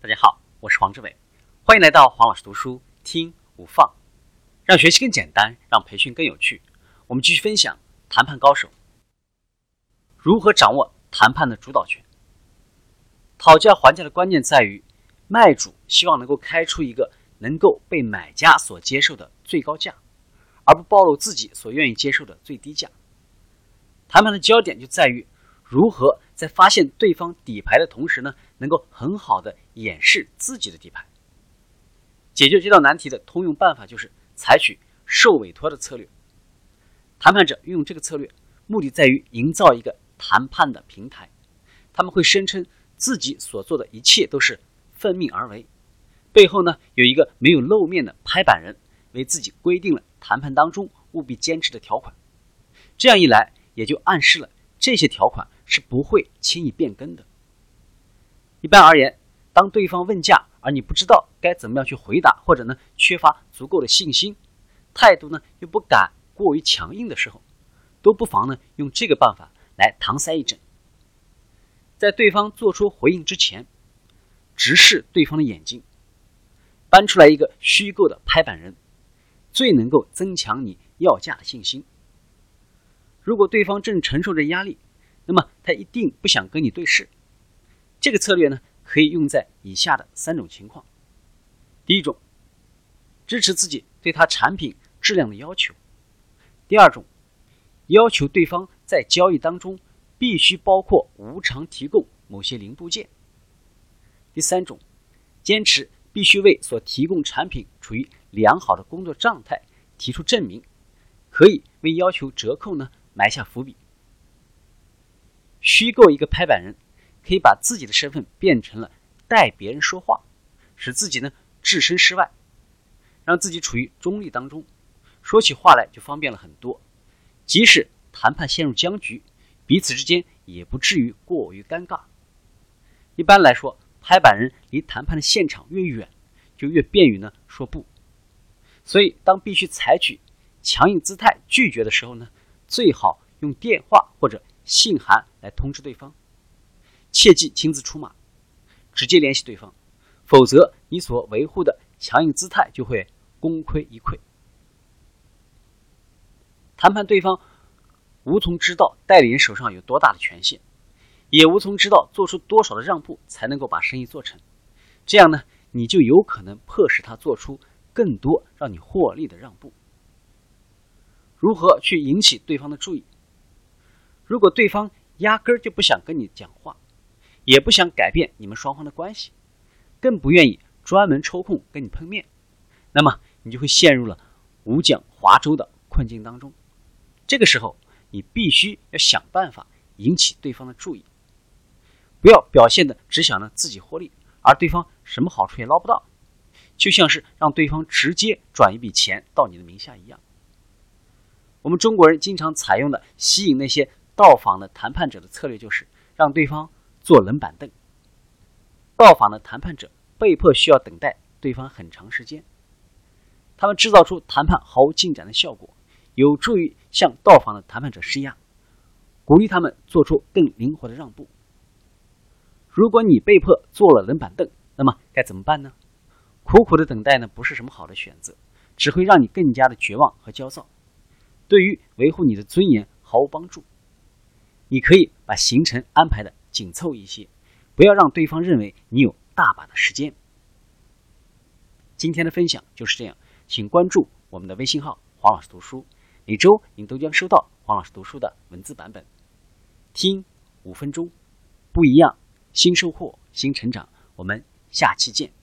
大家好，我是黄志伟，欢迎来到黄老师读书听无放，让学习更简单，让培训更有趣。我们继续分享谈判高手如何掌握谈判的主导权。讨价还价的关键在于，卖主希望能够开出一个能够被买家所接受的最高价，而不暴露自己所愿意接受的最低价。谈判的焦点就在于如何在发现对方底牌的同时呢？能够很好的掩饰自己的底牌。解决这道难题的通用办法就是采取受委托的策略。谈判者运用这个策略，目的在于营造一个谈判的平台。他们会声称自己所做的一切都是奉命而为，背后呢有一个没有露面的拍板人，为自己规定了谈判当中务必坚持的条款。这样一来，也就暗示了这些条款是不会轻易变更的。一般而言，当对方问价，而你不知道该怎么样去回答，或者呢缺乏足够的信心，态度呢又不敢过于强硬的时候，都不妨呢用这个办法来搪塞一阵。在对方做出回应之前，直视对方的眼睛，搬出来一个虚构的拍板人，最能够增强你要价的信心。如果对方正承受着压力，他一定不想跟你对视。这个策略呢，可以用在以下的三种情况：第一种，支持自己对他产品质量的要求；第二种，要求对方在交易当中必须包括无偿提供某些零部件；第三种，坚持必须为所提供产品处于良好的工作状态提出证明，可以为要求折扣呢埋下伏笔。虚构一个拍板人。可以把自己的身份变成了代别人说话，使自己呢置身事外，让自己处于中立当中，说起话来就方便了很多。即使谈判陷入僵局，彼此之间也不至于过于尴尬。一般来说，拍板人离谈判的现场越远，就越便于呢说不。所以，当必须采取强硬姿态拒绝的时候呢，最好用电话或者信函来通知对方。切忌亲自出马，直接联系对方，否则你所维护的强硬姿态就会功亏一篑。谈判对方无从知道代理人手上有多大的权限，也无从知道做出多少的让步才能够把生意做成。这样呢，你就有可能迫使他做出更多让你获利的让步。如何去引起对方的注意？如果对方压根儿就不想跟你讲话。也不想改变你们双方的关系，更不愿意专门抽空跟你碰面，那么你就会陷入了无奖划舟的困境当中。这个时候，你必须要想办法引起对方的注意，不要表现的只想着自己获利，而对方什么好处也捞不到，就像是让对方直接转一笔钱到你的名下一样。我们中国人经常采用的吸引那些到访的谈判者的策略，就是让对方。坐冷板凳，到访的谈判者被迫需要等待对方很长时间。他们制造出谈判毫无进展的效果，有助于向到访的谈判者施压，鼓励他们做出更灵活的让步。如果你被迫坐了冷板凳，那么该怎么办呢？苦苦的等待呢，不是什么好的选择，只会让你更加的绝望和焦躁，对于维护你的尊严毫无帮助。你可以把行程安排的。紧凑一些，不要让对方认为你有大把的时间。今天的分享就是这样，请关注我们的微信号“黄老师读书”，每周您都将收到黄老师读书的文字版本。听五分钟，不一样，新收获，新成长。我们下期见。